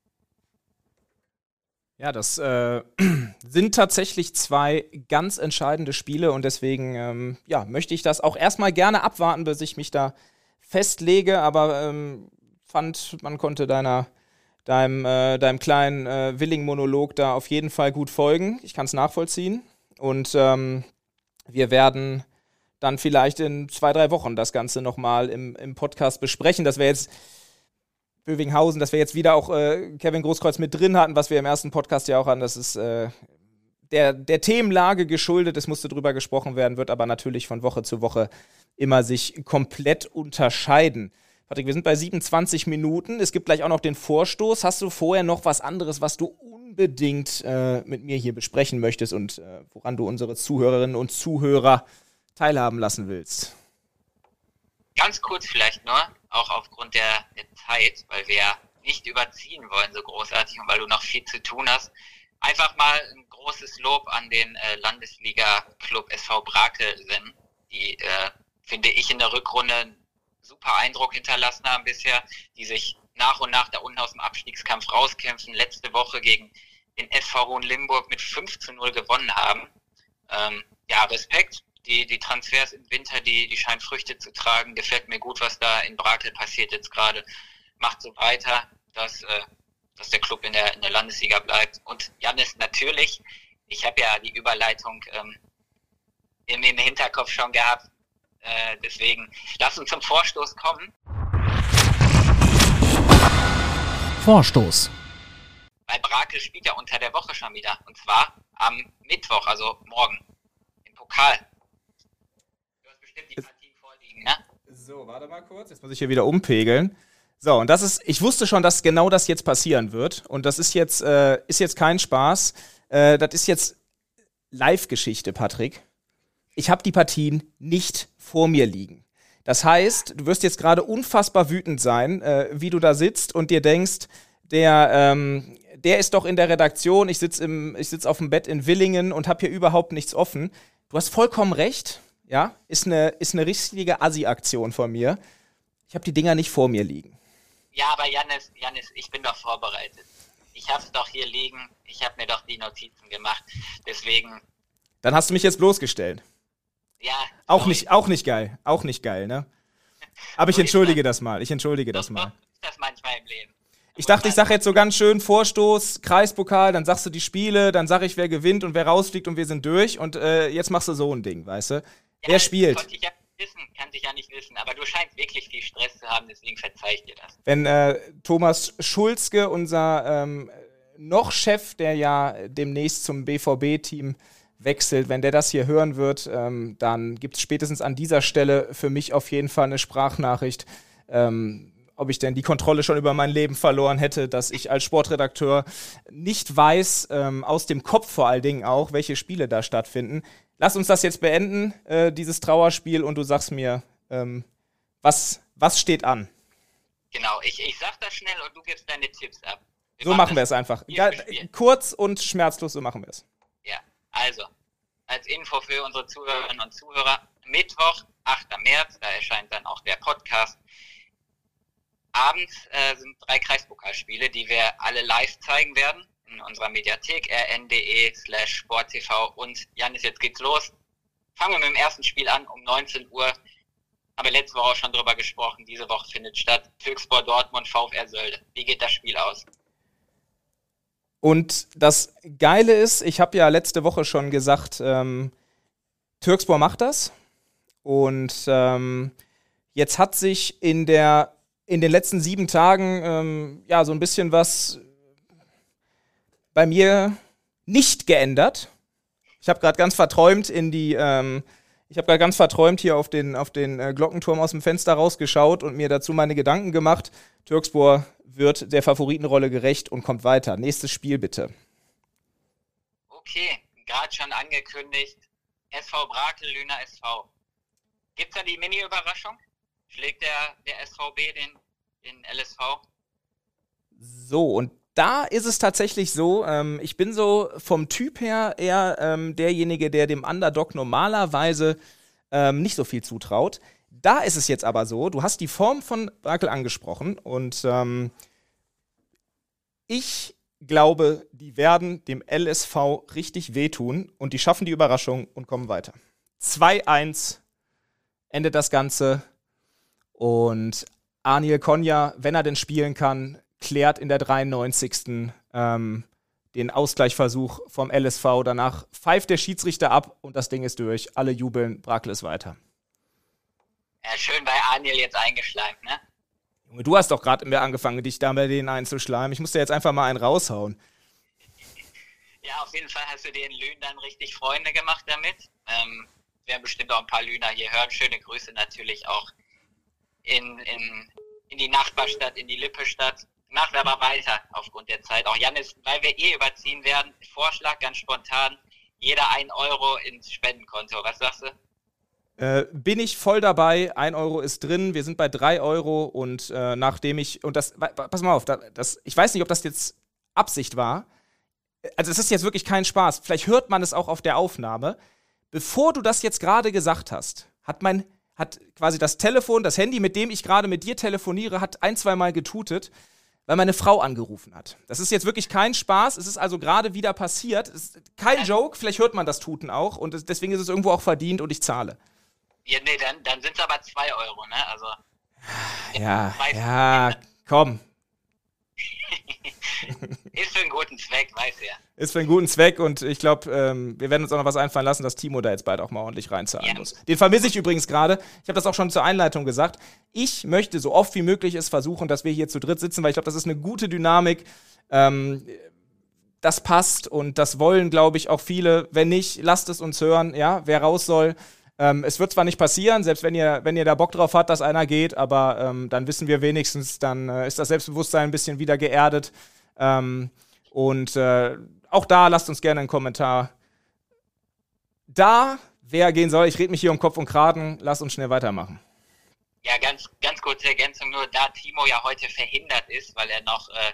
Ja, das äh, sind tatsächlich zwei ganz entscheidende Spiele und deswegen ähm, ja, möchte ich das auch erstmal gerne abwarten, bis ich mich da festlege, aber ähm, fand, man konnte deiner, deinem, äh, deinem kleinen äh, Willing-Monolog da auf jeden Fall gut folgen. Ich kann es nachvollziehen und ähm, wir werden dann vielleicht in zwei, drei Wochen das Ganze nochmal im, im Podcast besprechen. Das wäre jetzt Bövinghausen, dass wir jetzt wieder auch äh, Kevin Großkreuz mit drin hatten, was wir im ersten Podcast ja auch hatten. Das ist äh, der, der Themenlage geschuldet. Es musste drüber gesprochen werden, wird aber natürlich von Woche zu Woche immer sich komplett unterscheiden. Patrick, wir sind bei 27 Minuten. Es gibt gleich auch noch den Vorstoß. Hast du vorher noch was anderes, was du unbedingt äh, mit mir hier besprechen möchtest und äh, woran du unsere Zuhörerinnen und Zuhörer teilhaben lassen willst? Ganz kurz vielleicht nur auch aufgrund der Zeit, weil wir nicht überziehen wollen so großartig und weil du noch viel zu tun hast. Einfach mal ein großes Lob an den äh, Landesliga-Club SV Brakel die, äh, finde ich, in der Rückrunde einen super Eindruck hinterlassen haben bisher, die sich nach und nach da unten aus dem Abstiegskampf rauskämpfen, letzte Woche gegen den SV Hohen Limburg mit 5 zu 0 gewonnen haben. Ähm, ja, Respekt die, die Transfers im Winter, die, die scheinen Früchte zu tragen. Gefällt mir gut, was da in Brakel passiert jetzt gerade. Macht so weiter, dass, äh, dass der Club in der, in der Landesliga bleibt. Und Janis, natürlich, ich habe ja die Überleitung ähm, im, im Hinterkopf schon gehabt. Äh, deswegen, lass uns zum Vorstoß kommen. Vorstoß. Bei Brakel spielt ja unter der Woche schon wieder. Und zwar am Mittwoch, also morgen, im Pokal bestimmt die Partien vorliegen, ne? So, warte mal kurz. Jetzt muss ich hier wieder umpegeln. So, und das ist, ich wusste schon, dass genau das jetzt passieren wird. Und das ist jetzt, äh, ist jetzt kein Spaß. Äh, das ist jetzt Live-Geschichte, Patrick. Ich habe die Partien nicht vor mir liegen. Das heißt, du wirst jetzt gerade unfassbar wütend sein, äh, wie du da sitzt und dir denkst, der, ähm, der ist doch in der Redaktion, ich sitze sitz auf dem Bett in Willingen und habe hier überhaupt nichts offen. Du hast vollkommen recht ja, ist eine, ist eine richtige Assi-Aktion von mir. Ich habe die Dinger nicht vor mir liegen. Ja, aber Janis, Janis, ich bin doch vorbereitet. Ich habe es doch hier liegen. Ich habe mir doch die Notizen gemacht. Deswegen. Dann hast du mich jetzt bloßgestellt. Ja. Auch nicht, auch nicht geil. Auch nicht geil, ne? Aber ich entschuldige das mal. Ich entschuldige das mal. Das manchmal im Leben. Ich dachte, ich sage jetzt so ganz schön Vorstoß, Kreispokal, dann sagst du die Spiele, dann sag ich, wer gewinnt und wer rausfliegt und wir sind durch. Und äh, jetzt machst du so ein Ding, weißt du? Ja, Wer spielt? Ich wissen, kann ich ja nicht wissen, aber du scheinst wirklich viel Stress zu haben, deswegen verzeih ich dir das. Wenn äh, Thomas Schulzke, unser ähm, noch Chef, der ja demnächst zum BVB-Team wechselt, wenn der das hier hören wird, ähm, dann gibt es spätestens an dieser Stelle für mich auf jeden Fall eine Sprachnachricht. Ähm, ob ich denn die Kontrolle schon über mein Leben verloren hätte, dass ich als Sportredakteur nicht weiß, ähm, aus dem Kopf vor allen Dingen auch, welche Spiele da stattfinden lass uns das jetzt beenden, äh, dieses Trauerspiel, und du sagst mir, ähm, was, was steht an? Genau, ich, ich sag das schnell und du gibst deine Tipps ab. Wir so machen wir es einfach. Ja, kurz und schmerzlos, so machen wir es. Ja, also, als Info für unsere Zuhörerinnen und Zuhörer, Mittwoch, 8. März, da erscheint dann auch der Podcast. Abends äh, sind drei Kreispokalspiele, die wir alle live zeigen werden in unserer Mediathek rn.de slash sporttv und Janis, jetzt geht's los. Fangen wir mit dem ersten Spiel an um 19 Uhr. Haben letzte Woche auch schon drüber gesprochen. Diese Woche findet statt. Türkspor Dortmund, VfR Sölde. Wie geht das Spiel aus? Und das Geile ist, ich habe ja letzte Woche schon gesagt, ähm, Türkspor macht das. Und ähm, jetzt hat sich in, der, in den letzten sieben Tagen ähm, ja so ein bisschen was bei mir nicht geändert. Ich habe gerade ganz verträumt in die, ähm, ich habe gerade ganz verträumt hier auf den, auf den äh, Glockenturm aus dem Fenster rausgeschaut und mir dazu meine Gedanken gemacht. Türkspor wird der Favoritenrolle gerecht und kommt weiter. Nächstes Spiel bitte. Okay, gerade schon angekündigt. SV Brakel, Lüner SV. Gibt es da die Mini-Überraschung? Schlägt der, der SVB den, den LSV? So, und da ist es tatsächlich so, ähm, ich bin so vom Typ her eher ähm, derjenige, der dem Underdog normalerweise ähm, nicht so viel zutraut. Da ist es jetzt aber so, du hast die Form von Brakel angesprochen und ähm, ich glaube, die werden dem LSV richtig wehtun und die schaffen die Überraschung und kommen weiter. 2-1 endet das Ganze und Aniel Konja, wenn er denn spielen kann, klärt in der 93. Ähm, den Ausgleichsversuch vom LSV. Danach pfeift der Schiedsrichter ab und das Ding ist durch. Alle jubeln, Brakel ist weiter. Ja, schön bei Aniel jetzt eingeschleimt, ne? Junge, du hast doch gerade angefangen, dich da bei denen einzuschleimen. Ich musste jetzt einfach mal einen raushauen. Ja, auf jeden Fall hast du den Lünen dann richtig Freunde gemacht damit. Ähm, werden bestimmt auch ein paar Lüner hier hören. Schöne Grüße natürlich auch in, in, in die Nachbarstadt, in die Lippestadt. Machen wir aber weiter aufgrund der Zeit. Auch Janis, weil wir eh überziehen werden, Vorschlag ganz spontan, jeder ein Euro ins Spendenkonto. Was sagst du? Äh, bin ich voll dabei. Ein Euro ist drin. Wir sind bei drei Euro und äh, nachdem ich und das, pass mal auf, das, ich weiß nicht, ob das jetzt Absicht war. Also es ist jetzt wirklich kein Spaß. Vielleicht hört man es auch auf der Aufnahme. Bevor du das jetzt gerade gesagt hast, hat mein hat quasi das Telefon, das Handy, mit dem ich gerade mit dir telefoniere, hat ein, zwei Mal getutet weil meine Frau angerufen hat. Das ist jetzt wirklich kein Spaß. Es ist also gerade wieder passiert. Es ist kein Joke. Vielleicht hört man das Tuten auch. Und deswegen ist es irgendwo auch verdient und ich zahle. Ja, nee, dann, dann sind es aber zwei Euro, ne? Also. Ja, ja, komm. ist für einen guten Zweck, weiß er. Ist für einen guten Zweck und ich glaube, ähm, wir werden uns auch noch was einfallen lassen, dass Timo da jetzt bald auch mal ordentlich reinzahlen ja. muss. Den vermisse ich übrigens gerade. Ich habe das auch schon zur Einleitung gesagt. Ich möchte so oft wie möglich es versuchen, dass wir hier zu dritt sitzen, weil ich glaube, das ist eine gute Dynamik. Ähm, das passt und das wollen, glaube ich, auch viele. Wenn nicht, lasst es uns hören, ja, wer raus soll. Ähm, es wird zwar nicht passieren, selbst wenn ihr, wenn ihr da Bock drauf habt, dass einer geht, aber ähm, dann wissen wir wenigstens, dann äh, ist das Selbstbewusstsein ein bisschen wieder geerdet. Ähm, und äh, auch da lasst uns gerne einen Kommentar da, wer gehen soll. Ich rede mich hier um Kopf und Kragen. Lasst uns schnell weitermachen. Ja, ganz, ganz kurze Ergänzung nur, da Timo ja heute verhindert ist, weil er noch äh,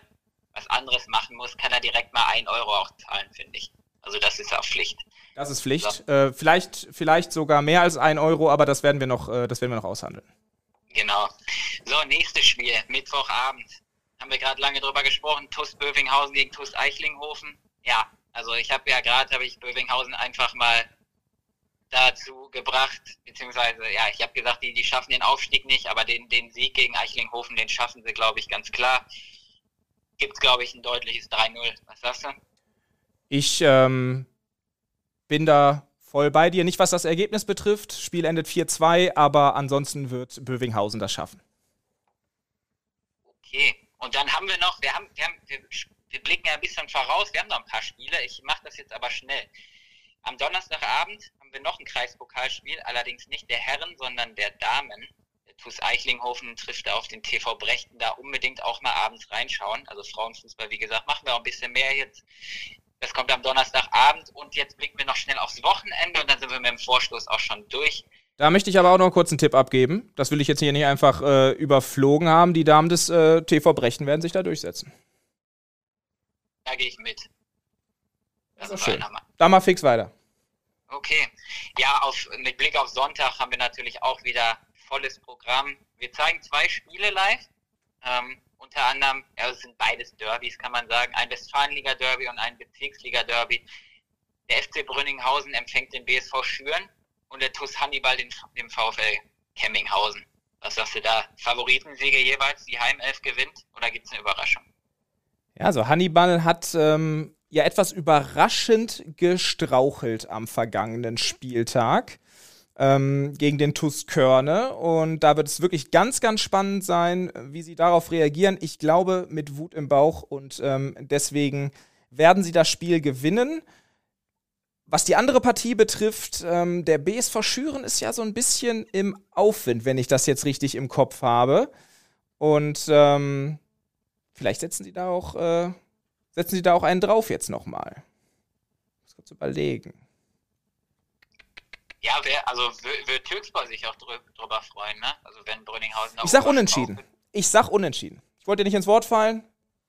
was anderes machen muss, kann er direkt mal ein Euro auch zahlen, finde ich. Also das ist auch Pflicht. Das ist Pflicht. So. Äh, vielleicht, vielleicht sogar mehr als ein Euro, aber das werden wir noch, äh, das werden wir noch aushandeln. Genau. So, nächstes Spiel, Mittwochabend haben wir gerade lange drüber gesprochen, TuS Bövinghausen gegen TuS Eichlinghofen. Ja, also ich habe ja gerade, habe ich Bövinghausen einfach mal dazu gebracht, beziehungsweise, ja, ich habe gesagt, die, die schaffen den Aufstieg nicht, aber den, den Sieg gegen Eichlinghofen, den schaffen sie, glaube ich, ganz klar. Gibt es, glaube ich, ein deutliches 3-0. Was sagst du? Ich ähm, bin da voll bei dir. Nicht, was das Ergebnis betrifft. Spiel endet 4-2, aber ansonsten wird Bövinghausen das schaffen. Okay. Und dann haben wir noch, wir haben, wir haben, wir, wir blicken ja ein bisschen voraus, wir haben noch ein paar Spiele, ich mache das jetzt aber schnell. Am Donnerstagabend haben wir noch ein Kreispokalspiel, allerdings nicht der Herren, sondern der Damen. TuS Eichlinghofen trifft auf den TV Brechten, da unbedingt auch mal abends reinschauen. Also Frauenfußball, wie gesagt, machen wir auch ein bisschen mehr jetzt. Das kommt am Donnerstagabend und jetzt blicken wir noch schnell aufs Wochenende und dann sind wir mit dem Vorstoß auch schon durch. Da möchte ich aber auch noch einen kurzen Tipp abgeben. Das will ich jetzt hier nicht einfach äh, überflogen haben. Die Damen des äh, TV Brechen werden sich da durchsetzen. Da gehe ich mit. Das ist schön. Da mal fix weiter. Okay. Ja, auf, mit Blick auf Sonntag haben wir natürlich auch wieder volles Programm. Wir zeigen zwei Spiele live. Ähm, unter anderem, ja, es sind beides Derbys, kann man sagen. Ein Westfalenliga-Derby und ein Bezirksliga-Derby. Der FC Brünninghausen empfängt den BSV Schüren und der TuS Hannibal den, den VfL Kemminghausen. Was sagst du da? Favoritensiege jeweils? Die Heimelf gewinnt oder gibt es eine Überraschung? Ja, also Hannibal hat ähm, ja etwas überraschend gestrauchelt am vergangenen Spieltag ähm, gegen den TuS Körne. Und da wird es wirklich ganz, ganz spannend sein, wie sie darauf reagieren. Ich glaube, mit Wut im Bauch und ähm, deswegen werden sie das Spiel gewinnen. Was die andere Partie betrifft, ähm, der BSV Schüren ist ja so ein bisschen im Aufwind, wenn ich das jetzt richtig im Kopf habe. Und ähm, vielleicht setzen sie da auch, äh, setzen sie da auch einen drauf jetzt nochmal. Muss kurz überlegen. Ja, wer, also wird Türkspor sich auch drüber freuen, ne? Also wenn Brünninghausen Ich sag unentschieden. Ich sag unentschieden. Ich wollte dir nicht ins Wort fallen.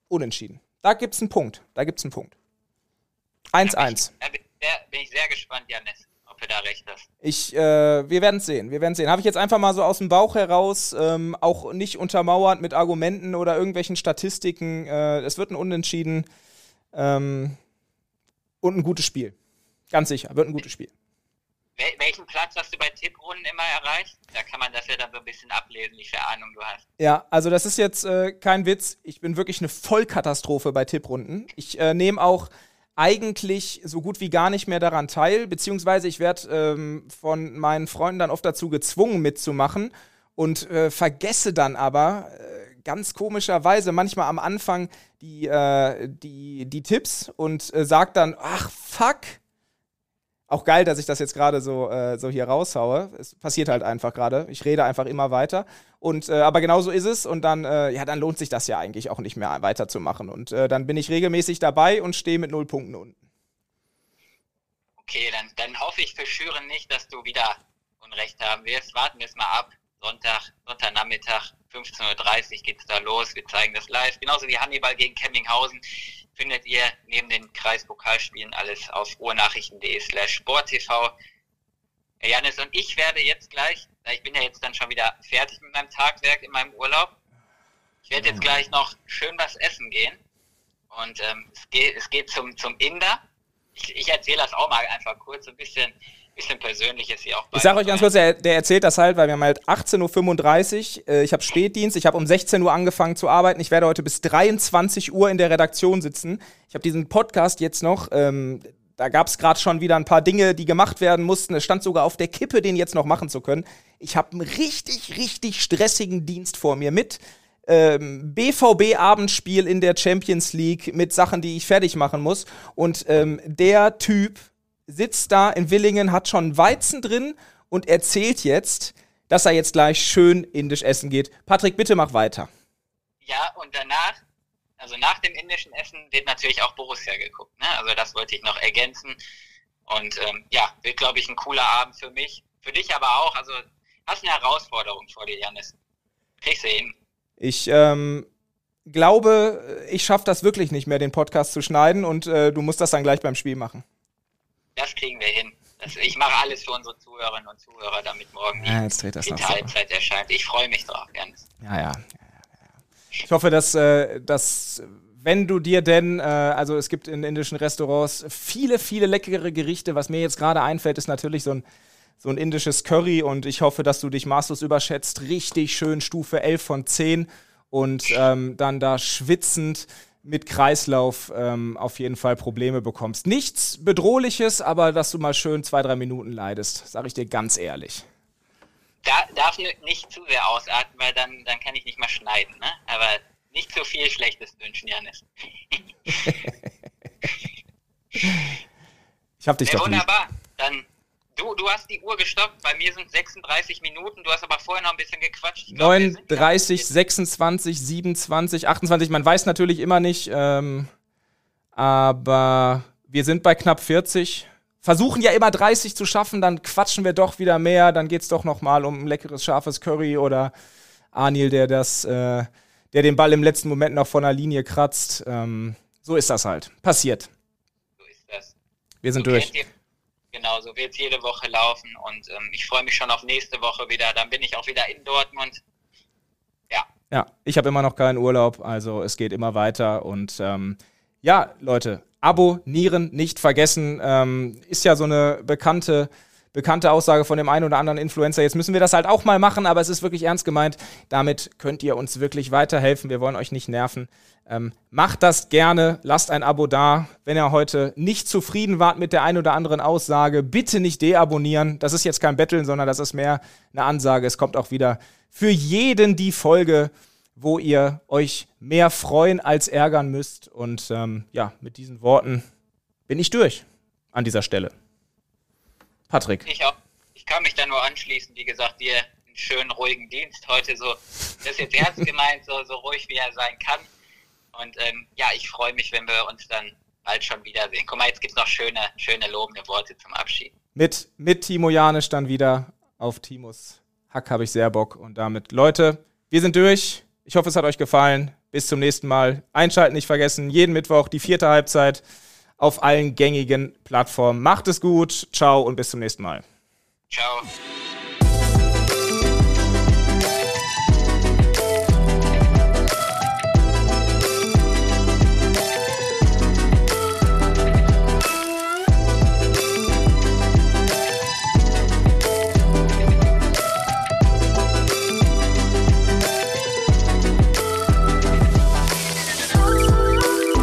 Unentschieden. Da gibt's einen Punkt. Da gibt's einen Punkt. 1-1. Bin, bin, ich sehr gespannt, Janis, ob du da recht hast. Ich, äh, wir werden es sehen. Wir werden sehen. Habe ich jetzt einfach mal so aus dem Bauch heraus, ähm, auch nicht untermauert mit Argumenten oder irgendwelchen Statistiken. Äh, es wird ein Unentschieden ähm, und ein gutes Spiel. Ganz sicher, wird ein gutes Spiel. Wel welchen Platz hast du bei Tipprunden immer erreicht? Da kann man das ja dann so ein bisschen ablesen, wie viel Ahnung du hast. Ja, also das ist jetzt äh, kein Witz. Ich bin wirklich eine Vollkatastrophe bei Tipprunden. Ich äh, nehme auch eigentlich so gut wie gar nicht mehr daran teil, beziehungsweise ich werde ähm, von meinen Freunden dann oft dazu gezwungen mitzumachen und äh, vergesse dann aber äh, ganz komischerweise manchmal am Anfang die, äh, die, die Tipps und äh, sage dann, ach fuck, auch geil, dass ich das jetzt gerade so, äh, so hier raushaue. Es passiert halt einfach gerade. Ich rede einfach immer weiter. Und äh, aber genau so ist es. Und dann, äh, ja, dann lohnt sich das ja eigentlich auch nicht mehr weiterzumachen. Und äh, dann bin ich regelmäßig dabei und stehe mit null Punkten unten. Okay, dann, dann hoffe ich für Schüren nicht, dass du wieder Unrecht haben wirst. Warten wir es mal ab. Sonntag, Sonntagnachmittag, 15.30 Uhr geht es da los. Wir zeigen das live. Genauso wie Hannibal gegen Kemminghausen findet ihr neben den Kreispokalspielen alles auf ruhrnachrichten.de slash sporttv. Janis und ich werde jetzt gleich, ich bin ja jetzt dann schon wieder fertig mit meinem Tagwerk in meinem Urlaub, ich werde jetzt gleich noch schön was essen gehen. Und ähm, es, geht, es geht zum, zum Inder. Ich, ich erzähle das auch mal einfach kurz, ein bisschen bisschen Persönliches hier auch. Ich sage euch ganz kurz, der, der, erzählt das halt, weil wir haben halt 18.35 Uhr, äh, ich habe Spätdienst, ich habe um 16 Uhr angefangen zu arbeiten, ich werde heute bis 23 Uhr in der Redaktion sitzen. Ich habe diesen Podcast jetzt noch, ähm, da gab es gerade schon wieder ein paar Dinge, die gemacht werden mussten. Es stand sogar auf der Kippe, den jetzt noch machen zu können. Ich habe einen richtig, richtig stressigen Dienst vor mir mit ähm, BVB-Abendspiel in der Champions League mit Sachen, die ich fertig machen muss. Und ähm, der Typ, sitzt da in Willingen, hat schon Weizen drin und erzählt jetzt, dass er jetzt gleich schön indisch essen geht. Patrick, bitte mach weiter. Ja, und danach, also nach dem indischen Essen, wird natürlich auch Borussia geguckt. Ne? Also das wollte ich noch ergänzen. Und ähm, ja, wird, glaube ich, ein cooler Abend für mich. Für dich aber auch. Also hast eine Herausforderung vor dir, Janis. Kriegst du hin. Ich ähm, glaube, ich schaffe das wirklich nicht mehr, den Podcast zu schneiden und äh, du musst das dann gleich beim Spiel machen. Das kriegen wir hin. Das, ich mache alles für unsere Zuhörerinnen und Zuhörer, damit morgen ja, jetzt dreht das die Teilzeit so. erscheint. Ich freue mich drauf, Janis. Ja, ja. Ich hoffe, dass, äh, dass wenn du dir denn, äh, also es gibt in indischen Restaurants viele, viele leckere Gerichte. Was mir jetzt gerade einfällt, ist natürlich so ein, so ein indisches Curry und ich hoffe, dass du dich maßlos überschätzt. Richtig schön Stufe 11 von 10 und ähm, dann da schwitzend mit Kreislauf ähm, auf jeden Fall Probleme bekommst. Nichts Bedrohliches, aber dass du mal schön zwei, drei Minuten leidest, sage ich dir ganz ehrlich. Da, darf nicht zu sehr ausatmen, weil dann, dann kann ich nicht mal schneiden. Ne? Aber nicht zu viel Schlechtes wünschen, Janis. ich hab dich ja, doch Wunderbar. Lieb. Du, du hast die Uhr gestoppt, bei mir sind 36 Minuten, du hast aber vorher noch ein bisschen gequatscht. Glaub, 39, 26, 27, 28, man weiß natürlich immer nicht, ähm, aber wir sind bei knapp 40. versuchen ja immer 30 zu schaffen, dann quatschen wir doch wieder mehr, dann geht es doch nochmal um ein leckeres, scharfes Curry oder Anil, der das, äh, der den Ball im letzten Moment noch von der Linie kratzt. Ähm, so ist das halt. Passiert. So ist das. Wir sind So durch. Genau, so wird es jede Woche laufen und ähm, ich freue mich schon auf nächste Woche wieder. Dann bin ich auch wieder in Dortmund. Ja, Ja, ich habe immer noch keinen Urlaub, also es geht immer weiter. Und ähm, ja, Leute, abonnieren nicht vergessen. Ähm, ist ja so eine bekannte, bekannte Aussage von dem einen oder anderen Influencer. Jetzt müssen wir das halt auch mal machen, aber es ist wirklich ernst gemeint. Damit könnt ihr uns wirklich weiterhelfen. Wir wollen euch nicht nerven. Ähm, macht das gerne, lasst ein Abo da. Wenn ihr heute nicht zufrieden wart mit der einen oder anderen Aussage, bitte nicht deabonnieren. Das ist jetzt kein Betteln, sondern das ist mehr eine Ansage. Es kommt auch wieder für jeden die Folge, wo ihr euch mehr freuen als ärgern müsst. Und ähm, ja, mit diesen Worten bin ich durch an dieser Stelle. Patrick. ich auch. Ich kann mich da nur anschließen. Wie gesagt, dir einen schönen, ruhigen Dienst heute. So, das ist jetzt ernst gemeint, so, so ruhig wie er sein kann. Und ähm, ja, ich freue mich, wenn wir uns dann bald schon wiedersehen. Guck mal, jetzt gibt es noch schöne, schöne lobende Worte zum Abschied. Mit, mit Timo Janisch dann wieder auf Timos Hack habe ich sehr Bock. Und damit, Leute, wir sind durch. Ich hoffe, es hat euch gefallen. Bis zum nächsten Mal. Einschalten nicht vergessen. Jeden Mittwoch die vierte Halbzeit auf allen gängigen Plattformen. Macht es gut. Ciao und bis zum nächsten Mal. Ciao.